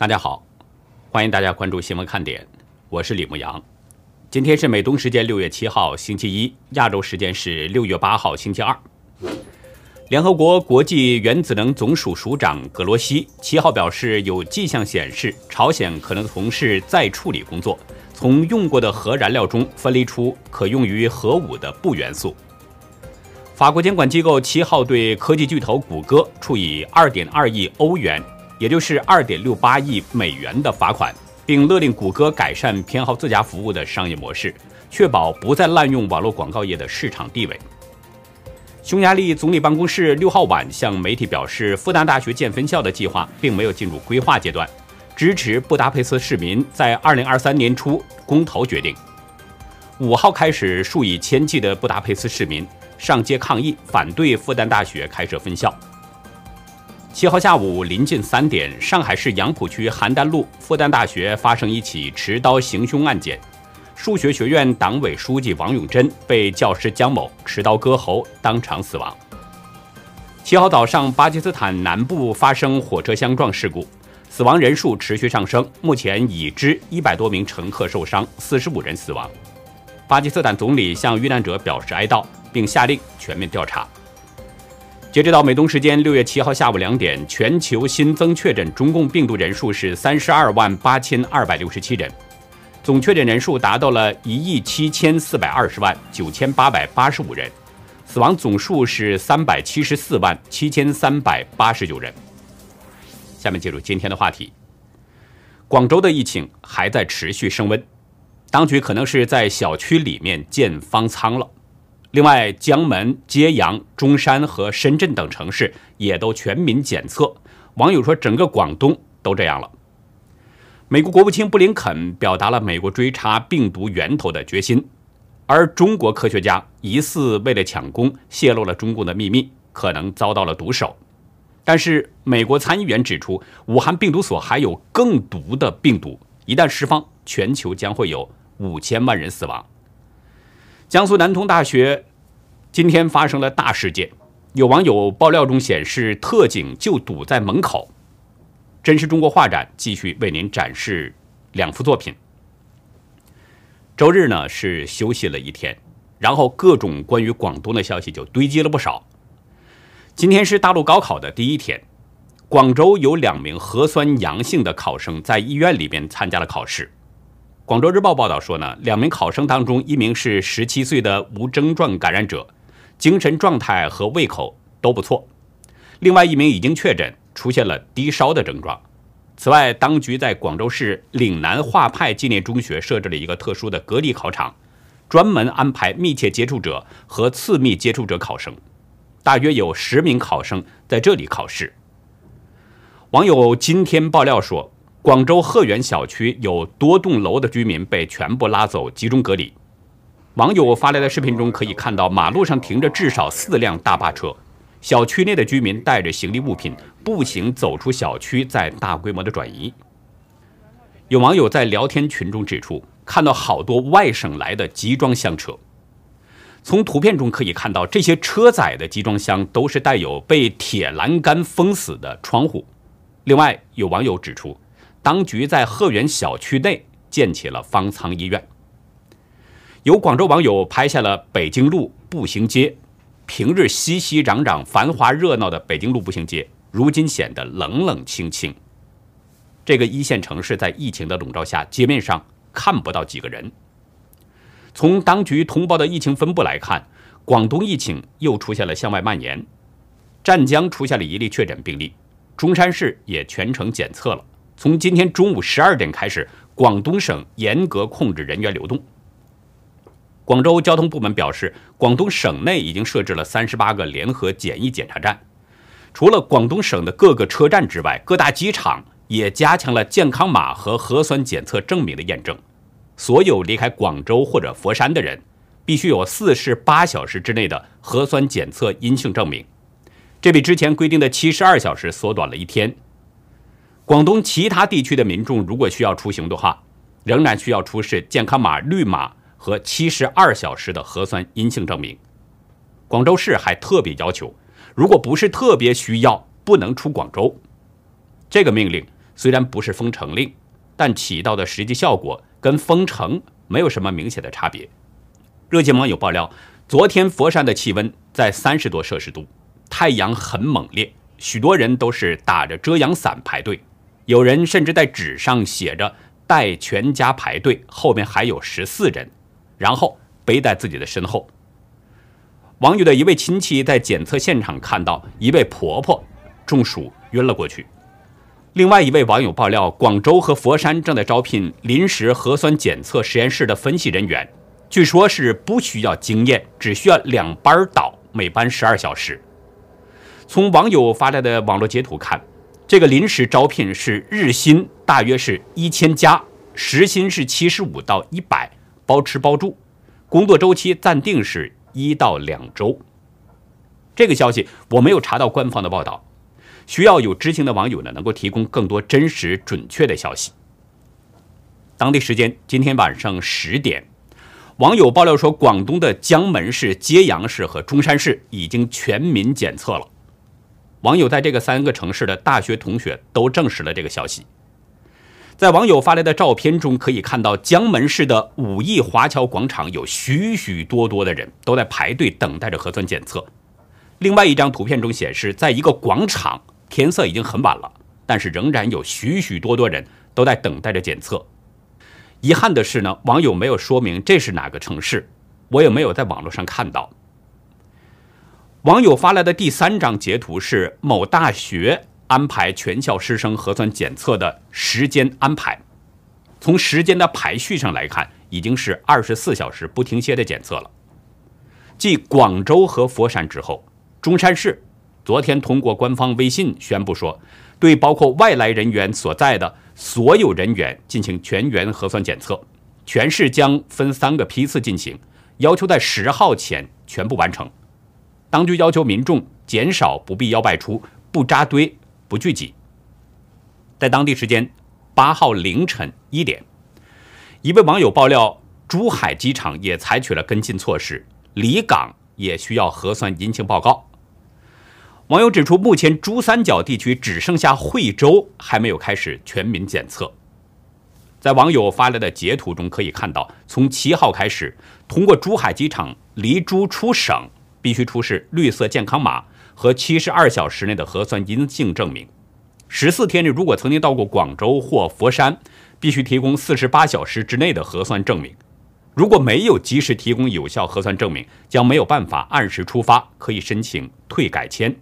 大家好，欢迎大家关注新闻看点，我是李牧阳。今天是美东时间六月七号星期一，亚洲时间是六月八号星期二。联合国国际原子能总署署长格罗西七号表示，有迹象显示朝鲜可能从事再处理工作，从用过的核燃料中分离出可用于核武的钚元素。法国监管机构七号对科技巨头谷歌处以二点二亿欧元。也就是二点六八亿美元的罚款，并勒令谷歌改善偏好自家服务的商业模式，确保不再滥用网络广告业的市场地位。匈牙利总理办公室六号晚向媒体表示，复旦大学建分校的计划并没有进入规划阶段，支持布达佩斯市民在二零二三年初公投决定。五号开始，数以千计的布达佩斯市民上街抗议，反对复旦大学开设分校。七号下午临近三点，上海市杨浦区邯郸路复旦大学发生一起持刀行凶案件，数学学院党委书记王永珍被教师姜某持刀割喉，当场死亡。七号早上，巴基斯坦南部发生火车相撞事故，死亡人数持续上升，目前已知一百多名乘客受伤，四十五人死亡。巴基斯坦总理向遇难者表示哀悼，并下令全面调查。截止到美东时间六月七号下午两点，全球新增确诊中共病毒人数是三十二万八千二百六十七人，总确诊人数达到了一亿七千四百二十万九千八百八十五人，死亡总数是三百七十四万七千三百八十九人。下面进入今天的话题，广州的疫情还在持续升温，当局可能是在小区里面建方舱了。另外，江门、揭阳、中山和深圳等城市也都全民检测。网友说，整个广东都这样了。美国国务卿布林肯表达了美国追查病毒源头的决心，而中国科学家疑似为了抢功，泄露了中共的秘密，可能遭到了毒手。但是，美国参议员指出，武汉病毒所还有更毒的病毒，一旦释放，全球将会有五千万人死亡。江苏南通大学今天发生了大事件，有网友爆料中显示，特警就堵在门口。真实中国画展继续为您展示两幅作品。周日呢是休息了一天，然后各种关于广东的消息就堆积了不少。今天是大陆高考的第一天，广州有两名核酸阳性的考生在医院里边参加了考试。广州日报报道说呢，两名考生当中，一名是十七岁的无症状感染者，精神状态和胃口都不错；另外一名已经确诊，出现了低烧的症状。此外，当局在广州市岭南画派纪念中学设置了一个特殊的隔离考场，专门安排密切接触者和次密接触者考生，大约有十名考生在这里考试。网友今天爆料说。广州鹤园小区有多栋楼的居民被全部拉走集中隔离。网友发来的视频中可以看到，马路上停着至少四辆大巴车，小区内的居民带着行李物品步行走出小区，在大规模的转移。有网友在聊天群中指出，看到好多外省来的集装箱车。从图片中可以看到，这些车载的集装箱都是带有被铁栏杆封死的窗户。另外，有网友指出。当局在鹤园小区内建起了方舱医院。有广州网友拍下了北京路步行街，平日熙熙攘攘、繁华热闹的北京路步行街，如今显得冷冷清清。这个一线城市在疫情的笼罩下，街面上看不到几个人。从当局通报的疫情分布来看，广东疫情又出现了向外蔓延，湛江出现了一例确诊病例，中山市也全程检测了。从今天中午十二点开始，广东省严格控制人员流动。广州交通部门表示，广东省内已经设置了三十八个联合检疫检查站。除了广东省的各个车站之外，各大机场也加强了健康码和核酸检测证明的验证。所有离开广州或者佛山的人，必须有四十八小时之内的核酸检测阴性证明。这比之前规定的七十二小时缩短了一天。广东其他地区的民众如果需要出行的话，仍然需要出示健康码绿码和七十二小时的核酸阴性证明。广州市还特别要求，如果不是特别需要，不能出广州。这个命令虽然不是封城令，但起到的实际效果跟封城没有什么明显的差别。热心网友爆料，昨天佛山的气温在三十多摄氏度，太阳很猛烈，许多人都是打着遮阳伞排队，有人甚至在纸上写着“带全家排队”，后面还有十四人，然后背在自己的身后。网友的一位亲戚在检测现场看到一位婆婆中暑晕了过去。另外一位网友爆料，广州和佛山正在招聘临时核酸检测实验室的分析人员，据说是不需要经验，只需要两班倒，每班十二小时。从网友发来的网络截图看，这个临时招聘是日薪大约是一千加，时薪是七十五到一百，包吃包住，工作周期暂定是一到两周。这个消息我没有查到官方的报道。需要有知情的网友呢，能够提供更多真实准确的消息。当地时间今天晚上十点，网友爆料说，广东的江门市、揭阳市和中山市已经全民检测了。网友在这个三个城市的大学同学都证实了这个消息。在网友发来的照片中，可以看到江门市的五亿华侨广场有许许多多的人都在排队等待着核酸检测。另外一张图片中显示，在一个广场。天色已经很晚了，但是仍然有许许多多人都在等待着检测。遗憾的是呢，网友没有说明这是哪个城市，我也没有在网络上看到。网友发来的第三张截图是某大学安排全校师生核酸检测的时间安排。从时间的排序上来看，已经是二十四小时不停歇的检测了。继广州和佛山之后，中山市。昨天通过官方微信宣布说，对包括外来人员所在的所有人员进行全员核酸检测，全市将分三个批次进行，要求在十号前全部完成。当局要求民众减少不必要外出，不扎堆，不聚集。在当地时间八号凌晨一点，一位网友爆料，珠海机场也采取了跟进措施，离港也需要核酸阴性报告。网友指出，目前珠三角地区只剩下惠州还没有开始全民检测。在网友发来的截图中可以看到，从七号开始，通过珠海机场离珠出省必须出示绿色健康码和七十二小时内的核酸阴性证明。十四天内如果曾经到过广州或佛山，必须提供四十八小时之内的核酸证明。如果没有及时提供有效核酸证明，将没有办法按时出发，可以申请退改签。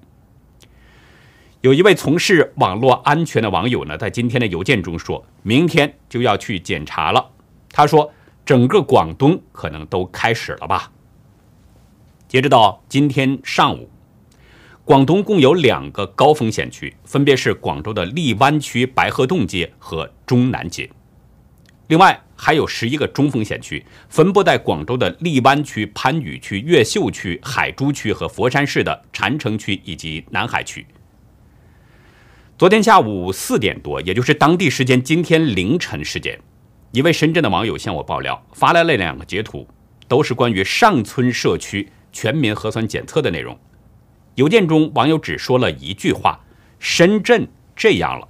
有一位从事网络安全的网友呢，在今天的邮件中说，明天就要去检查了。他说，整个广东可能都开始了吧。截止到今天上午，广东共有两个高风险区，分别是广州的荔湾区白鹤洞街和中南街。另外还有十一个中风险区，分布在广州的荔湾区、番禺区、越秀区、海珠区和佛山市的禅城区以及南海区。昨天下午四点多，也就是当地时间今天凌晨时间，一位深圳的网友向我爆料，发来了两个截图，都是关于上村社区全民核酸检测的内容。邮件中，网友只说了一句话：“深圳这样了。”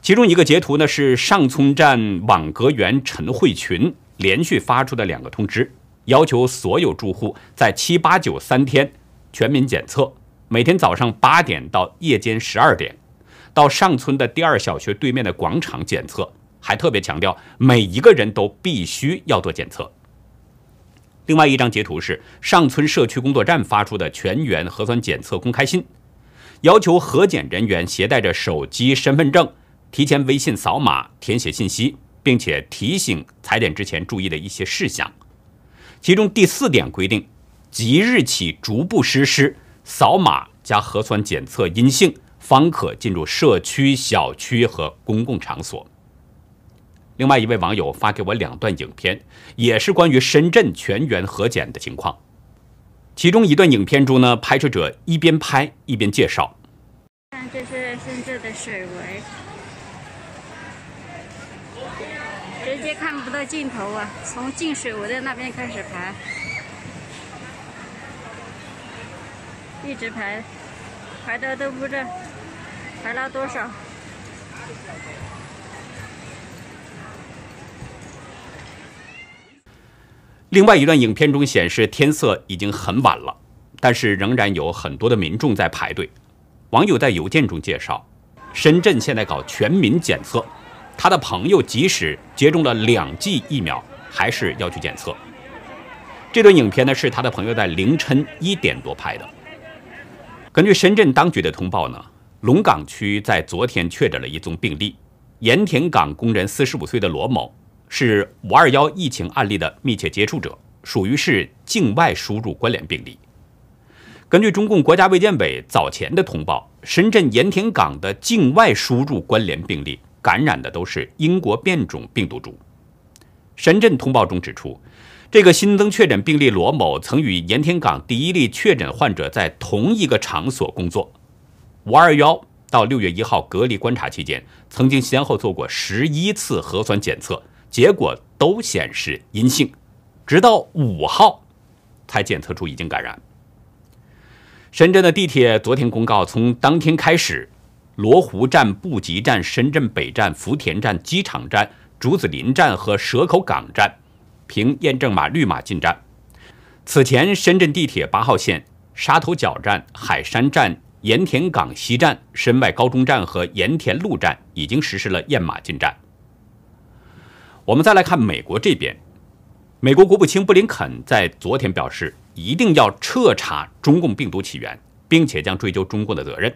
其中一个截图呢，是上村站网格员陈慧群连续发出的两个通知，要求所有住户在七八九三天全民检测。每天早上八点到夜间十二点，到上村的第二小学对面的广场检测，还特别强调每一个人都必须要做检测。另外一张截图是上村社区工作站发出的全员核酸检测公开信，要求核检人员携带着手机、身份证，提前微信扫码填写信息，并且提醒采点之前注意的一些事项。其中第四点规定，即日起逐步实施。扫码加核酸检测阴性，方可进入社区、小区和公共场所。另外一位网友发给我两段影片，也是关于深圳全员核检的情况。其中一段影片中呢，拍摄者一边拍一边介绍：“看，这是深圳的水围，直接看不到尽头啊！从进水围的那边开始排。”一直排，排的都不知道排了多少。另外一段影片中显示，天色已经很晚了，但是仍然有很多的民众在排队。网友在邮件中介绍，深圳现在搞全民检测，他的朋友即使接种了两剂疫苗，还是要去检测。这段影片呢，是他的朋友在凌晨一点多拍的。根据深圳当局的通报呢，龙岗区在昨天确诊了一宗病例，盐田港工人四十五岁的罗某。是五二幺疫情案例的密切接触者，属于是境外输入关联病例。根据中共国家卫健委早前的通报，深圳盐田港的境外输入关联病例感染的都是英国变种病毒株。深圳通报中指出，这个新增确诊病例罗某曾与盐田港第一例确诊患者在同一个场所工作。五二幺到六月一号隔离观察期间，曾经先后做过十一次核酸检测。结果都显示阴性，直到五号才检测出已经感染。深圳的地铁昨天公告，从当天开始，罗湖站、布吉站、深圳北站、福田站、机场站、竹子林站和蛇口港站凭验证码绿码进站。此前，深圳地铁八号线沙头角站、海山站、盐田港西站、深外高中站和盐田路站已经实施了验码进站。我们再来看美国这边，美国国务卿布林肯在昨天表示，一定要彻查中共病毒起源，并且将追究中共的责任。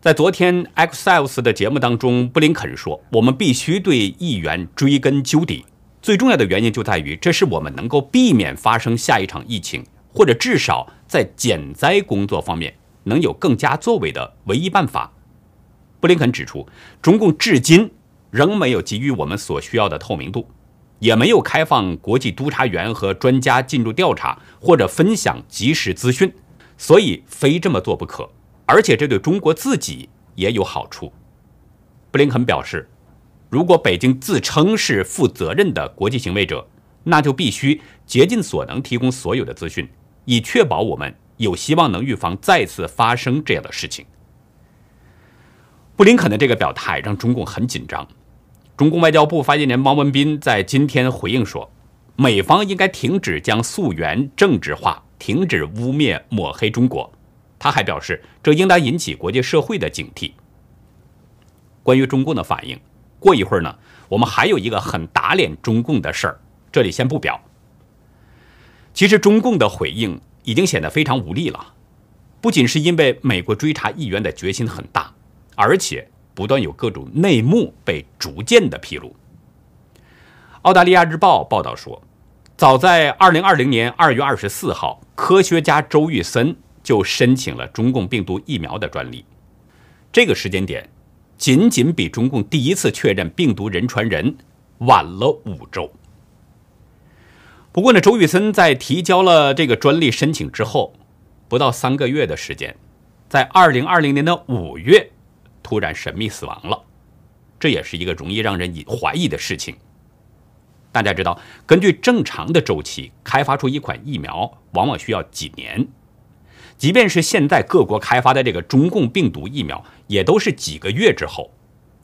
在昨天 X Files 的节目当中，布林肯说：“我们必须对议员追根究底，最重要的原因就在于，这是我们能够避免发生下一场疫情，或者至少在减灾工作方面能有更加作为的唯一办法。”布林肯指出，中共至今。仍没有给予我们所需要的透明度，也没有开放国际督察员和专家进入调查或者分享及时资讯，所以非这么做不可。而且这对中国自己也有好处。布林肯表示，如果北京自称是负责任的国际行为者，那就必须竭尽所能提供所有的资讯，以确保我们有希望能预防再次发生这样的事情。布林肯的这个表态让中共很紧张。中共外交部发言人汪文斌在今天回应说，美方应该停止将溯源政治化，停止污蔑抹黑中国。他还表示，这应当引起国际社会的警惕。关于中共的反应，过一会儿呢，我们还有一个很打脸中共的事儿，这里先不表。其实中共的回应已经显得非常无力了，不仅是因为美国追查议员的决心很大，而且。不断有各种内幕被逐渐的披露。澳大利亚日报报道说，早在二零二零年二月二十四号，科学家周玉森就申请了中共病毒疫苗的专利。这个时间点，仅仅比中共第一次确认病毒人传人晚了五周。不过呢，周玉森在提交了这个专利申请之后，不到三个月的时间，在二零二零年的五月。突然神秘死亡了，这也是一个容易让人以怀疑的事情。大家知道，根据正常的周期，开发出一款疫苗往往需要几年，即便是现在各国开发的这个中共病毒疫苗，也都是几个月之后，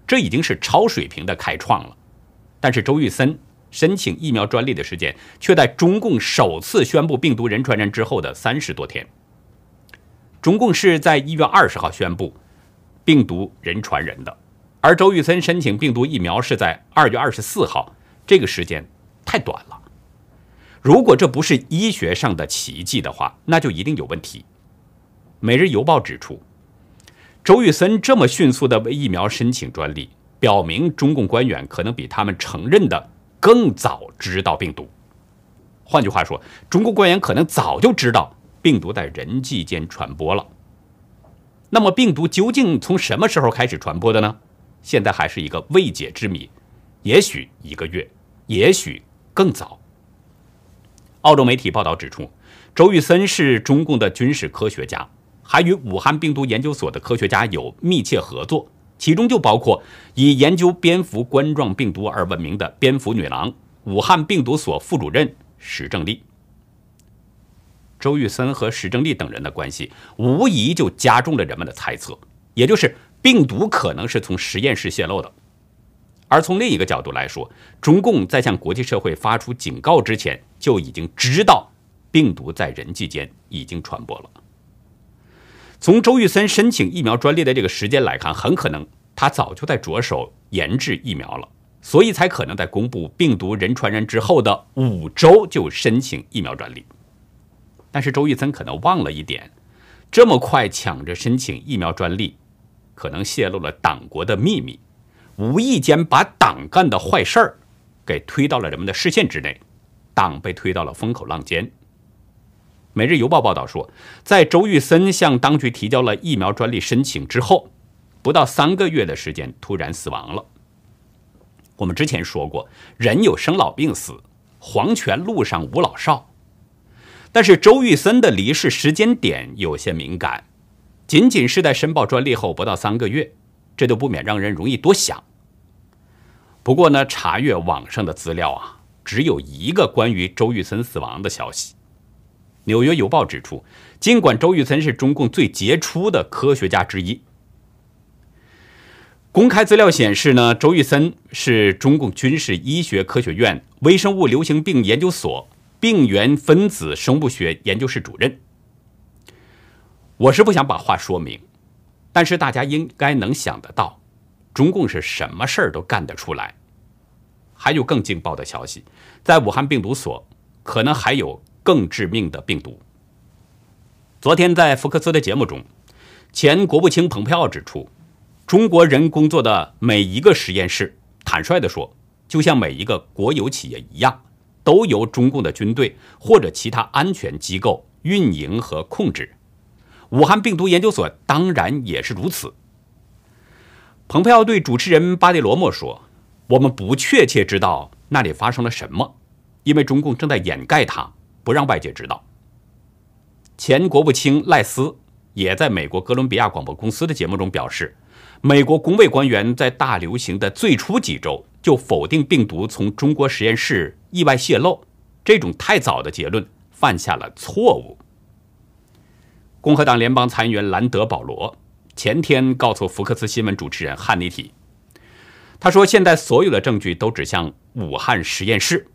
这已经是超水平的开创了。但是周玉森申请疫苗专利的时间，却在中共首次宣布病毒人传人之后的三十多天。中共是在一月二十号宣布。病毒人传人的，而周玉森申请病毒疫苗是在二月二十四号，这个时间太短了。如果这不是医学上的奇迹的话，那就一定有问题。每日邮报指出，周玉森这么迅速的为疫苗申请专利，表明中共官员可能比他们承认的更早知道病毒。换句话说，中共官员可能早就知道病毒在人际间传播了。那么病毒究竟从什么时候开始传播的呢？现在还是一个未解之谜，也许一个月，也许更早。澳洲媒体报道指出，周玉森是中共的军事科学家，还与武汉病毒研究所的科学家有密切合作，其中就包括以研究蝙蝠冠状病毒而闻名的“蝙蝠女郎”武汉病毒所副主任石正丽。周玉森和石正丽等人的关系，无疑就加重了人们的猜测，也就是病毒可能是从实验室泄露的。而从另一个角度来说，中共在向国际社会发出警告之前，就已经知道病毒在人际间已经传播了。从周玉森申请疫苗专利的这个时间来看，很可能他早就在着手研制疫苗了，所以才可能在公布病毒人传人之后的五周就申请疫苗专利。但是周玉森可能忘了一点，这么快抢着申请疫苗专利，可能泄露了党国的秘密。无意间把党干的坏事儿给推到了人们的视线之内，党被推到了风口浪尖。每日邮报报道说，在周玉森向当局提交了疫苗专利申请之后，不到三个月的时间突然死亡了。我们之前说过，人有生老病死，黄泉路上无老少。但是周玉森的离世时间点有些敏感，仅仅是在申报专利后不到三个月。这就不免让人容易多想。不过呢，查阅网上的资料啊，只有一个关于周玉森死亡的消息。纽约邮报指出，尽管周玉森是中共最杰出的科学家之一，公开资料显示呢，周玉森是中共军事医学科学院微生物流行病研究所病原分子生物学研究室主任。我是不想把话说明。但是大家应该能想得到，中共是什么事儿都干得出来。还有更劲爆的消息，在武汉病毒所可能还有更致命的病毒。昨天在福克斯的节目中，前国务卿蓬佩奥指出，中国人工作的每一个实验室，坦率地说，就像每一个国有企业一样，都由中共的军队或者其他安全机构运营和控制。武汉病毒研究所当然也是如此。蓬佩奥对主持人巴蒂罗莫说：“我们不确切知道那里发生了什么，因为中共正在掩盖它，不让外界知道。”前国务卿赖斯也在美国哥伦比亚广播公司的节目中表示：“美国工卫官员在大流行的最初几周就否定病毒从中国实验室意外泄露，这种太早的结论犯下了错误。”共和党联邦参议员兰德·保罗前天告诉福克斯新闻主持人汉尼提，他说：“现在所有的证据都指向武汉实验室。”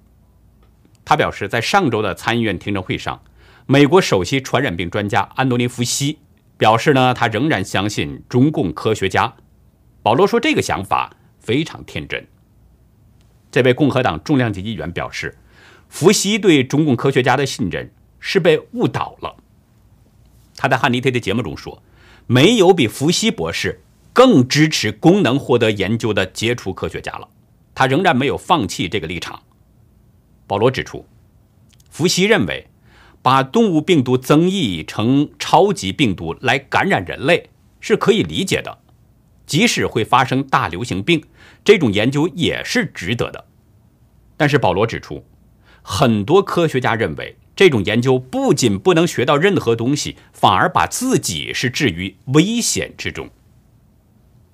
他表示，在上周的参议院听证会上，美国首席传染病专家安东尼·福西表示呢，他仍然相信中共科学家。保罗说：“这个想法非常天真。”这位共和党重量级议员表示，福西对中共科学家的信任是被误导了。他在汉尼特的节目中说：“没有比福西博士更支持功能获得研究的杰出科学家了。”他仍然没有放弃这个立场。保罗指出，福西认为，把动物病毒增益成超级病毒来感染人类是可以理解的，即使会发生大流行病，这种研究也是值得的。但是保罗指出，很多科学家认为。这种研究不仅不能学到任何东西，反而把自己是置于危险之中。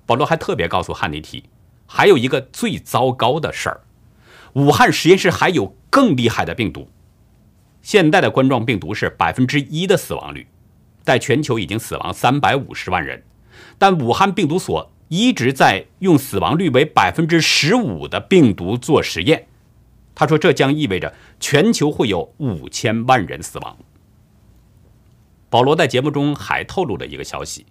保罗还特别告诉汉尼提，还有一个最糟糕的事儿：武汉实验室还有更厉害的病毒。现代的冠状病毒是百分之一的死亡率，在全球已经死亡三百五十万人，但武汉病毒所一直在用死亡率为百分之十五的病毒做实验。他说：“这将意味着全球会有五千万人死亡。”保罗在节目中还透露了一个消息，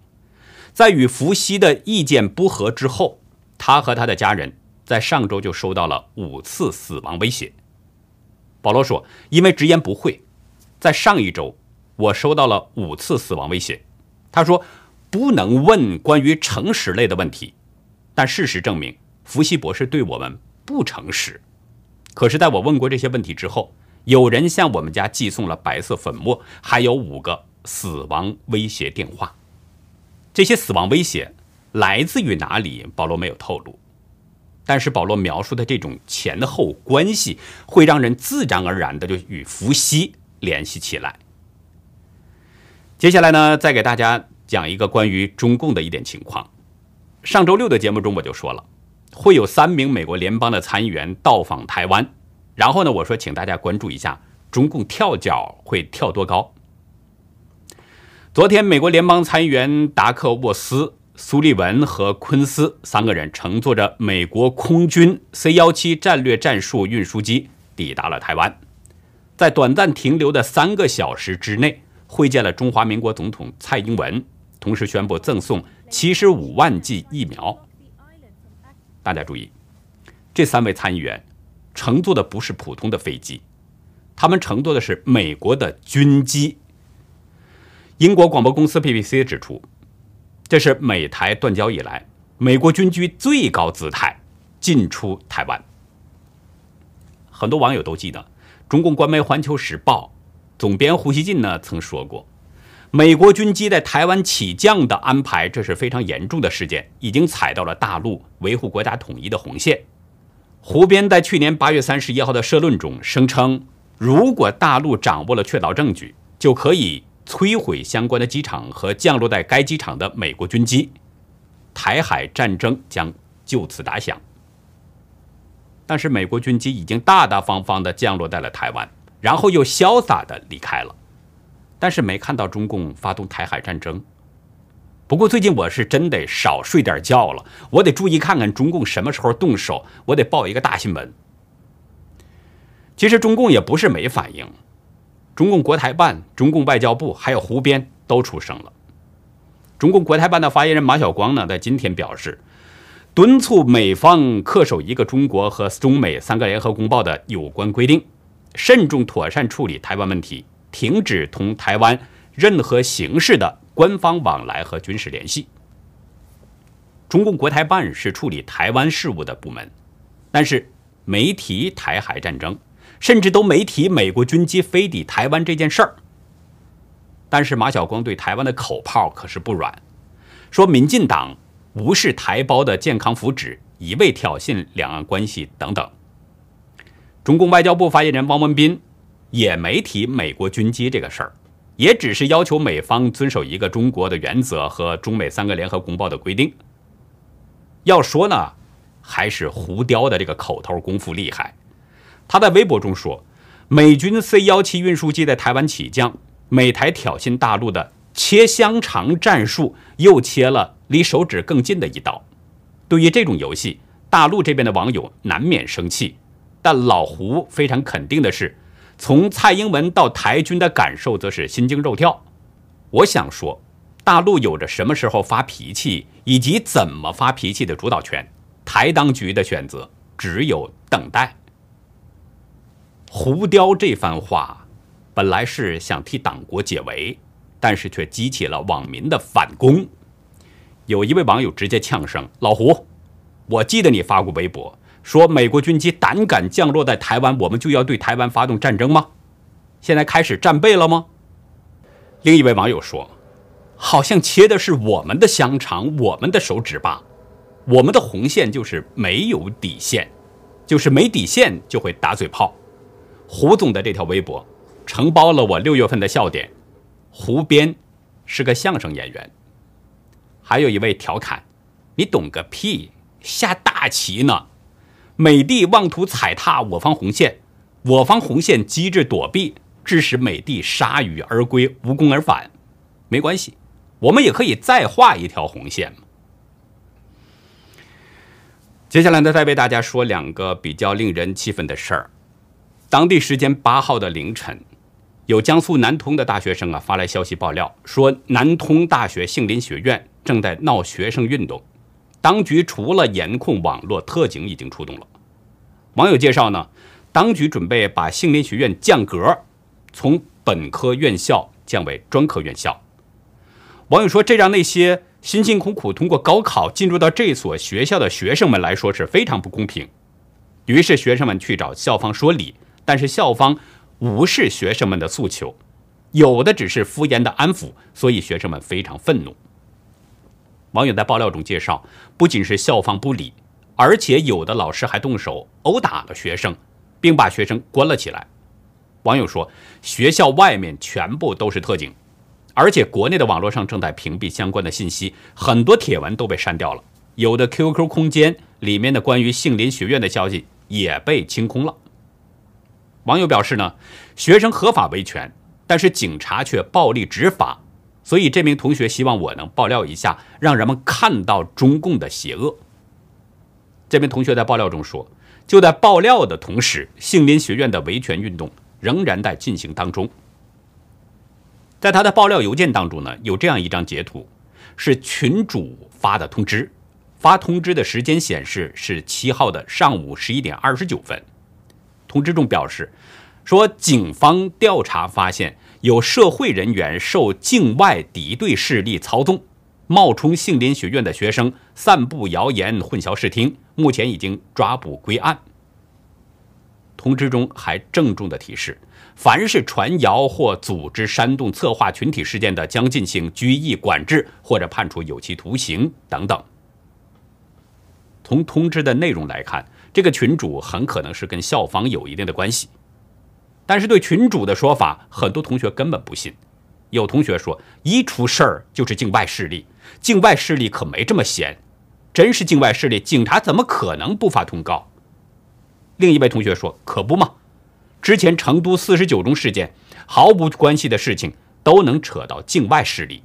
在与伏羲的意见不合之后，他和他的家人在上周就收到了五次死亡威胁。保罗说：“因为直言不讳，在上一周我收到了五次死亡威胁。”他说：“不能问关于诚实类的问题，但事实证明，伏羲博士对我们不诚实。”可是，在我问过这些问题之后，有人向我们家寄送了白色粉末，还有五个死亡威胁电话。这些死亡威胁来自于哪里？保罗没有透露。但是，保罗描述的这种前后关系，会让人自然而然的就与伏羲联系起来。接下来呢，再给大家讲一个关于中共的一点情况。上周六的节目中，我就说了。会有三名美国联邦的参议员到访台湾，然后呢，我说请大家关注一下中共跳脚会跳多高。昨天，美国联邦参议员达克沃斯苏利文和昆斯三个人乘坐着美国空军 C-17 战略战术运输机抵达了台湾，在短暂停留的三个小时之内，会见了中华民国总统蔡英文，同时宣布赠送七十五万剂疫苗。大家注意，这三位参议员乘坐的不是普通的飞机，他们乘坐的是美国的军机。英国广播公司 BBC 指出。这是美台断交以来，美国军机最高姿态进出台湾。很多网友都记得，中共官媒《环球时报》总编胡锡进呢曾说过，美国军机在台湾起降的安排，这是非常严重的事件，已经踩到了大陆维护国家统一的红线。胡编在去年八月三十一号的社论中声称，如果大陆掌握了确凿证据，就可以。摧毁相关的机场和降落在该机场的美国军机，台海战争将就此打响。但是美国军机已经大大方方地降落在了台湾，然后又潇洒地离开了。但是没看到中共发动台海战争。不过最近我是真得少睡点觉了，我得注意看看中共什么时候动手，我得报一个大新闻。其实中共也不是没反应。中共国台办、中共外交部还有胡编都出声了。中共国台办的发言人马晓光呢，在今天表示，敦促美方恪守一个中国和中美三个联合公报的有关规定，慎重妥善处理台湾问题，停止同台湾任何形式的官方往来和军事联系。中共国台办是处理台湾事务的部门，但是没提台海战争。甚至都没提美国军机飞抵台湾这件事儿。但是马晓光对台湾的口炮可是不软，说民进党无视台胞的健康福祉，一味挑衅两岸关系等等。中共外交部发言人汪文斌也没提美国军机这个事儿，也只是要求美方遵守一个中国的原则和中美三个联合公报的规定。要说呢，还是胡雕的这个口头功夫厉害。他在微博中说：“美军 C-17 运输机在台湾起降，美台挑衅大陆的切香肠战术又切了离手指更近的一刀。”对于这种游戏，大陆这边的网友难免生气，但老胡非常肯定的是，从蔡英文到台军的感受则是心惊肉跳。我想说，大陆有着什么时候发脾气以及怎么发脾气的主导权，台当局的选择只有等待。胡雕这番话，本来是想替党国解围，但是却激起了网民的反攻。有一位网友直接呛声：“老胡，我记得你发过微博，说美国军机胆敢降落在台湾，我们就要对台湾发动战争吗？现在开始战备了吗？”另一位网友说：“好像切的是我们的香肠，我们的手指吧？我们的红线就是没有底线，就是没底线就会打嘴炮。”胡总的这条微博承包了我六月份的笑点。胡编是个相声演员。还有一位调侃：“你懂个屁，下大棋呢！美帝妄图踩踏我方红线，我方红线机智躲避，致使美帝铩羽而归，无功而返。没关系，我们也可以再画一条红线嘛。”接下来呢，再为大家说两个比较令人气愤的事儿。当地时间八号的凌晨，有江苏南通的大学生啊发来消息爆料，说南通大学杏林学院正在闹学生运动，当局除了严控网络，特警已经出动了。网友介绍呢，当局准备把杏林学院降格，从本科院校降为专科院校。网友说，这让那些辛辛苦苦通过高考进入到这所学校的学生们来说是非常不公平。于是学生们去找校方说理。但是校方无视学生们的诉求，有的只是敷衍的安抚，所以学生们非常愤怒。网友在爆料中介绍，不仅是校方不理，而且有的老师还动手殴打了学生，并把学生关了起来。网友说，学校外面全部都是特警，而且国内的网络上正在屏蔽相关的信息，很多帖文都被删掉了，有的 QQ 空间里面的关于杏林学院的消息也被清空了。网友表示呢，学生合法维权，但是警察却暴力执法，所以这名同学希望我能爆料一下，让人们看到中共的邪恶。这名同学在爆料中说，就在爆料的同时，杏林学院的维权运动仍然在进行当中。在他的爆料邮件当中呢，有这样一张截图，是群主发的通知，发通知的时间显示是七号的上午十一点二十九分。通知中表示，说警方调查发现。有社会人员受境外敌对势力操纵，冒充杏林学院的学生，散布谣言，混淆视听。目前已经抓捕归案。通知中还郑重的提示：凡是传谣或组织煽动、策划群体事件的，将进行拘役、管制或者判处有期徒刑等等。从通知的内容来看，这个群主很可能是跟校方有一定的关系。但是对群主的说法，很多同学根本不信。有同学说，一出事儿就是境外势力，境外势力可没这么闲。真是境外势力，警察怎么可能不发通告？另一位同学说，可不嘛，之前成都四十九中事件，毫无关系的事情都能扯到境外势力。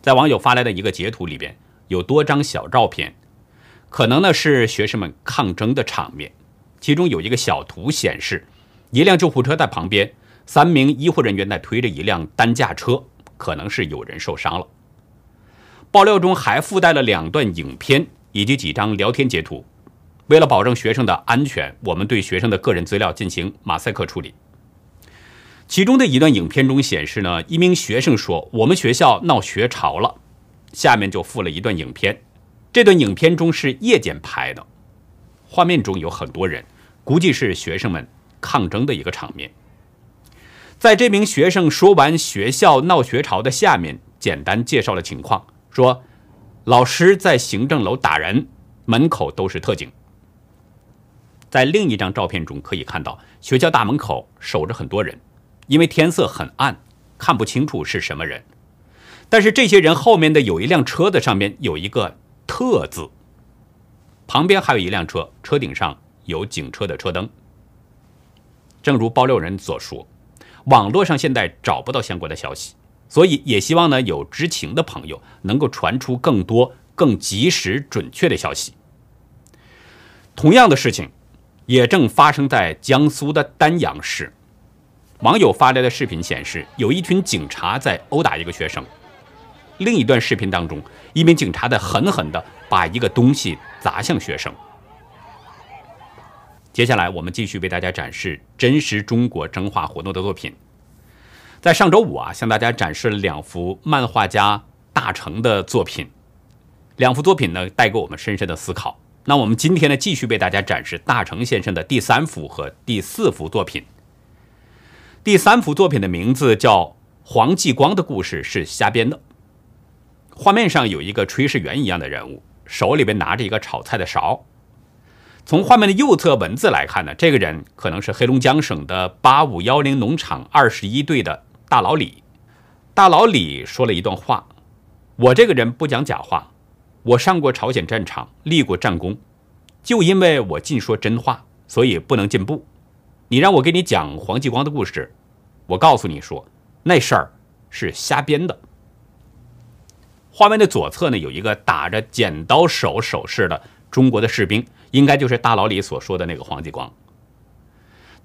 在网友发来的一个截图里边，有多张小照片，可能呢是学生们抗争的场面。其中有一个小图显示，一辆救护车在旁边，三名医护人员在推着一辆担架车，可能是有人受伤了。爆料中还附带了两段影片以及几张聊天截图。为了保证学生的安全，我们对学生的个人资料进行马赛克处理。其中的一段影片中显示呢，一名学生说：“我们学校闹学潮了。”下面就附了一段影片，这段影片中是夜间拍的。画面中有很多人，估计是学生们抗争的一个场面。在这名学生说完学校闹学潮的下面，简单介绍了情况，说老师在行政楼打人，门口都是特警。在另一张照片中可以看到，学校大门口守着很多人，因为天色很暗，看不清楚是什么人。但是这些人后面的有一辆车的上面有一个“特”字。旁边还有一辆车，车顶上有警车的车灯。正如爆料人所说，网络上现在找不到相关的消息，所以也希望呢有知情的朋友能够传出更多、更及时、准确的消息。同样的事情也正发生在江苏的丹阳市。网友发来的视频显示，有一群警察在殴打一个学生。另一段视频当中，一名警察在狠狠地把一个东西砸向学生。接下来，我们继续为大家展示真实中国真话活动的作品。在上周五啊，向大家展示了两幅漫画家大成的作品，两幅作品呢带给我们深深的思考。那我们今天呢，继续为大家展示大成先生的第三幅和第四幅作品。第三幅作品的名字叫《黄继光的故事是瞎编的》。画面上有一个炊事员一样的人物，手里边拿着一个炒菜的勺。从画面的右侧文字来看呢，这个人可能是黑龙江省的八五幺零农场二十一队的大老李。大老李说了一段话：“我这个人不讲假话，我上过朝鲜战场，立过战功，就因为我尽说真话，所以不能进步。你让我给你讲黄继光的故事，我告诉你说，那事儿是瞎编的。”画面的左侧呢，有一个打着剪刀手手势的中国的士兵，应该就是大老李所说的那个黄继光。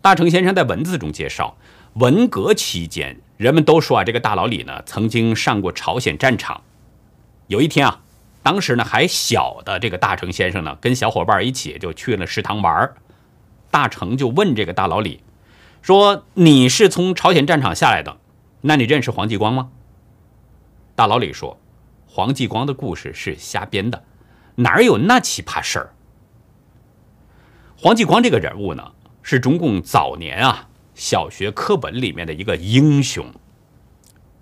大成先生在文字中介绍，文革期间，人们都说啊，这个大老李呢曾经上过朝鲜战场。有一天啊，当时呢还小的这个大成先生呢，跟小伙伴一起就去了食堂玩大成就问这个大老李，说：“你是从朝鲜战场下来的，那你认识黄继光吗？”大老李说。黄继光的故事是瞎编的，哪有那奇葩事儿？黄继光这个人物呢，是中共早年啊小学课本里面的一个英雄。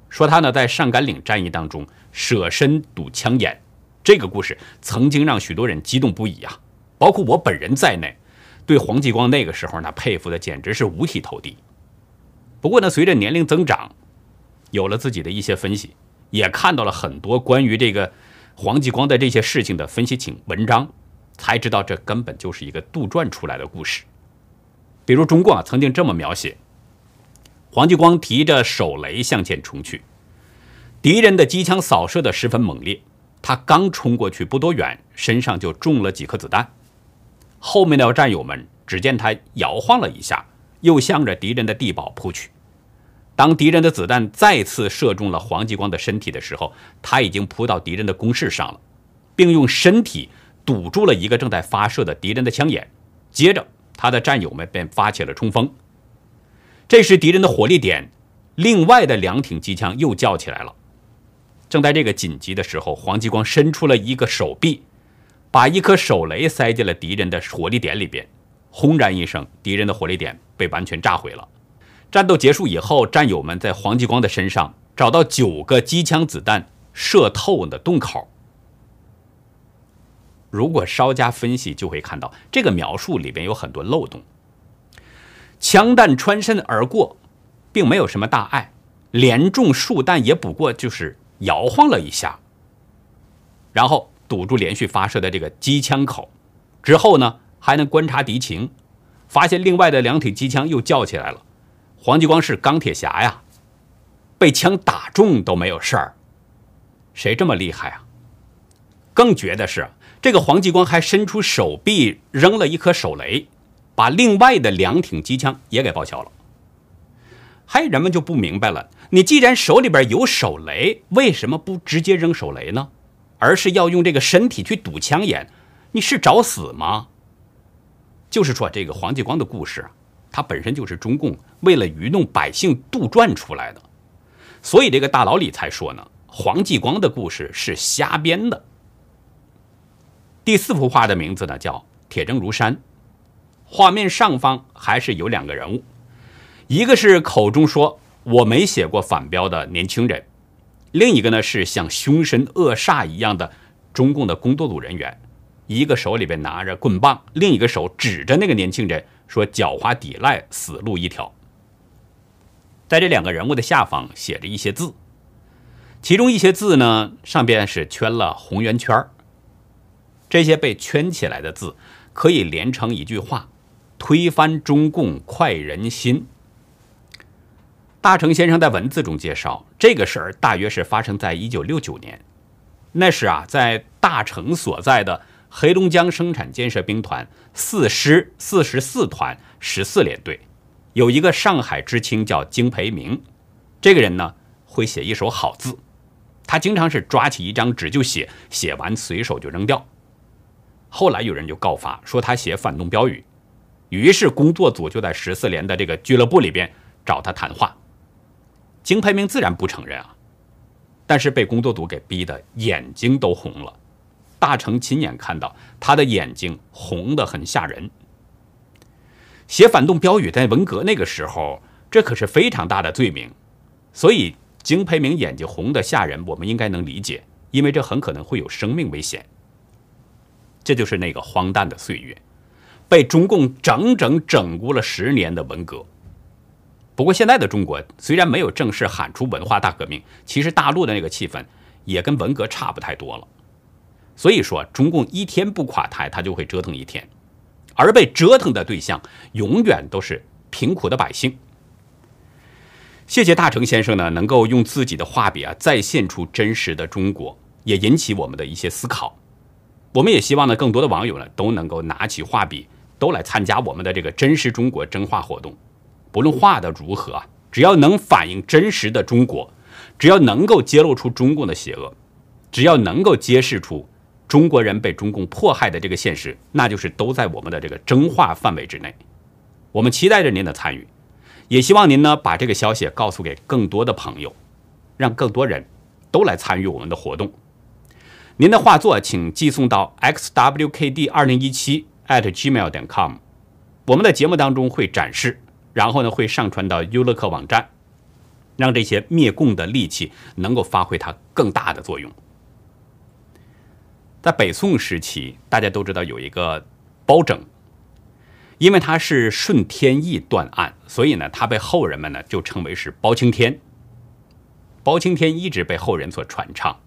说他呢在上甘岭战役当中舍身堵枪眼，这个故事曾经让许多人激动不已啊，包括我本人在内，对黄继光那个时候呢佩服的简直是五体投地。不过呢，随着年龄增长，有了自己的一些分析。也看到了很多关于这个黄继光的这些事情的分析请文章，才知道这根本就是一个杜撰出来的故事。比如中共啊曾经这么描写：黄继光提着手雷向前冲去，敌人的机枪扫射的十分猛烈，他刚冲过去不多远，身上就中了几颗子弹。后面的战友们只见他摇晃了一下，又向着敌人的地堡扑去。当敌人的子弹再次射中了黄继光的身体的时候，他已经扑到敌人的工事上了，并用身体堵住了一个正在发射的敌人的枪眼。接着，他的战友们便发起了冲锋。这时，敌人的火力点，另外的两挺机枪又叫起来了。正在这个紧急的时候，黄继光伸出了一个手臂，把一颗手雷塞进了敌人的火力点里边。轰然一声，敌人的火力点被完全炸毁了。战斗结束以后，战友们在黄继光的身上找到九个机枪子弹射透的洞口。如果稍加分析，就会看到这个描述里边有很多漏洞。枪弹穿身而过，并没有什么大碍，连中数弹也不过就是摇晃了一下，然后堵住连续发射的这个机枪口，之后呢还能观察敌情，发现另外的两挺机枪又叫起来了。黄继光是钢铁侠呀，被枪打中都没有事儿，谁这么厉害啊？更绝的是，这个黄继光还伸出手臂扔了一颗手雷，把另外的两挺机枪也给报销了。还人们就不明白了，你既然手里边有手雷，为什么不直接扔手雷呢？而是要用这个身体去堵枪眼？你是找死吗？就是说，这个黄继光的故事。他本身就是中共为了愚弄百姓杜撰出来的，所以这个大老李才说呢，黄继光的故事是瞎编的。第四幅画的名字呢叫《铁证如山》，画面上方还是有两个人物，一个是口中说我没写过反标的年轻人，另一个呢是像凶神恶煞一样的中共的工作组人员，一个手里边拿着棍棒，另一个手指着那个年轻人。说狡猾抵赖，死路一条。在这两个人物的下方写着一些字，其中一些字呢，上边是圈了红圆圈这些被圈起来的字可以连成一句话：“推翻中共，快人心。”大成先生在文字中介绍，这个事儿大约是发生在一九六九年，那时啊，在大成所在的。黑龙江生产建设兵团四师四十四团十四联队，有一个上海知青叫金培明，这个人呢会写一手好字，他经常是抓起一张纸就写，写完随手就扔掉。后来有人就告发说他写反动标语，于是工作组就在十四连的这个俱乐部里边找他谈话，金培明自然不承认啊，但是被工作组给逼得眼睛都红了。大成亲眼看到他的眼睛红得很吓人。写反动标语在文革那个时候，这可是非常大的罪名，所以金培明眼睛红得吓人，我们应该能理解，因为这很可能会有生命危险。这就是那个荒诞的岁月，被中共整整整蛊了十年的文革。不过现在的中国虽然没有正式喊出文化大革命，其实大陆的那个气氛也跟文革差不太多了。所以说，中共一天不垮台，他就会折腾一天，而被折腾的对象永远都是贫苦的百姓。谢谢大成先生呢，能够用自己的画笔啊，再现出真实的中国，也引起我们的一些思考。我们也希望呢，更多的网友呢，都能够拿起画笔，都来参加我们的这个真实中国真画活动。不论画的如何，只要能反映真实的中国，只要能够揭露出中共的邪恶，只要能够揭示出。中国人被中共迫害的这个现实，那就是都在我们的这个真话范围之内。我们期待着您的参与，也希望您呢把这个消息告诉给更多的朋友，让更多人都来参与我们的活动。您的画作请寄送到 xwkd 二零一七 at gmail 点 com，我们的节目当中会展示，然后呢会上传到优乐客网站，让这些灭共的利器能够发挥它更大的作用。在北宋时期，大家都知道有一个包拯，因为他是顺天意断案，所以呢，他被后人们呢就称为是包青天。包青天一直被后人所传唱。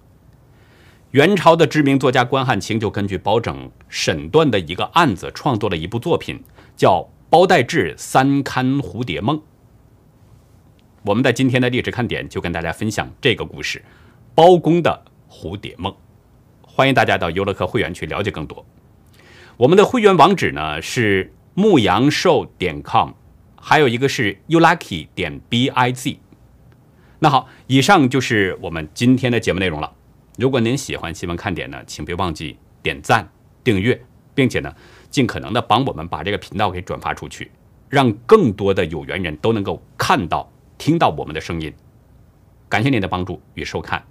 元朝的知名作家关汉卿就根据包拯审断的一个案子，创作了一部作品，叫《包代志三勘蝴蝶梦》。我们在今天的历史看点就跟大家分享这个故事，包公的蝴蝶梦。欢迎大家到优乐客会员去了解更多。我们的会员网址呢是牧羊兽点 com，还有一个是 ulucky 点 biz。那好，以上就是我们今天的节目内容了。如果您喜欢新闻看点呢，请别忘记点赞、订阅，并且呢，尽可能的帮我们把这个频道给转发出去，让更多的有缘人都能够看到、听到我们的声音。感谢您的帮助与收看，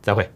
再会。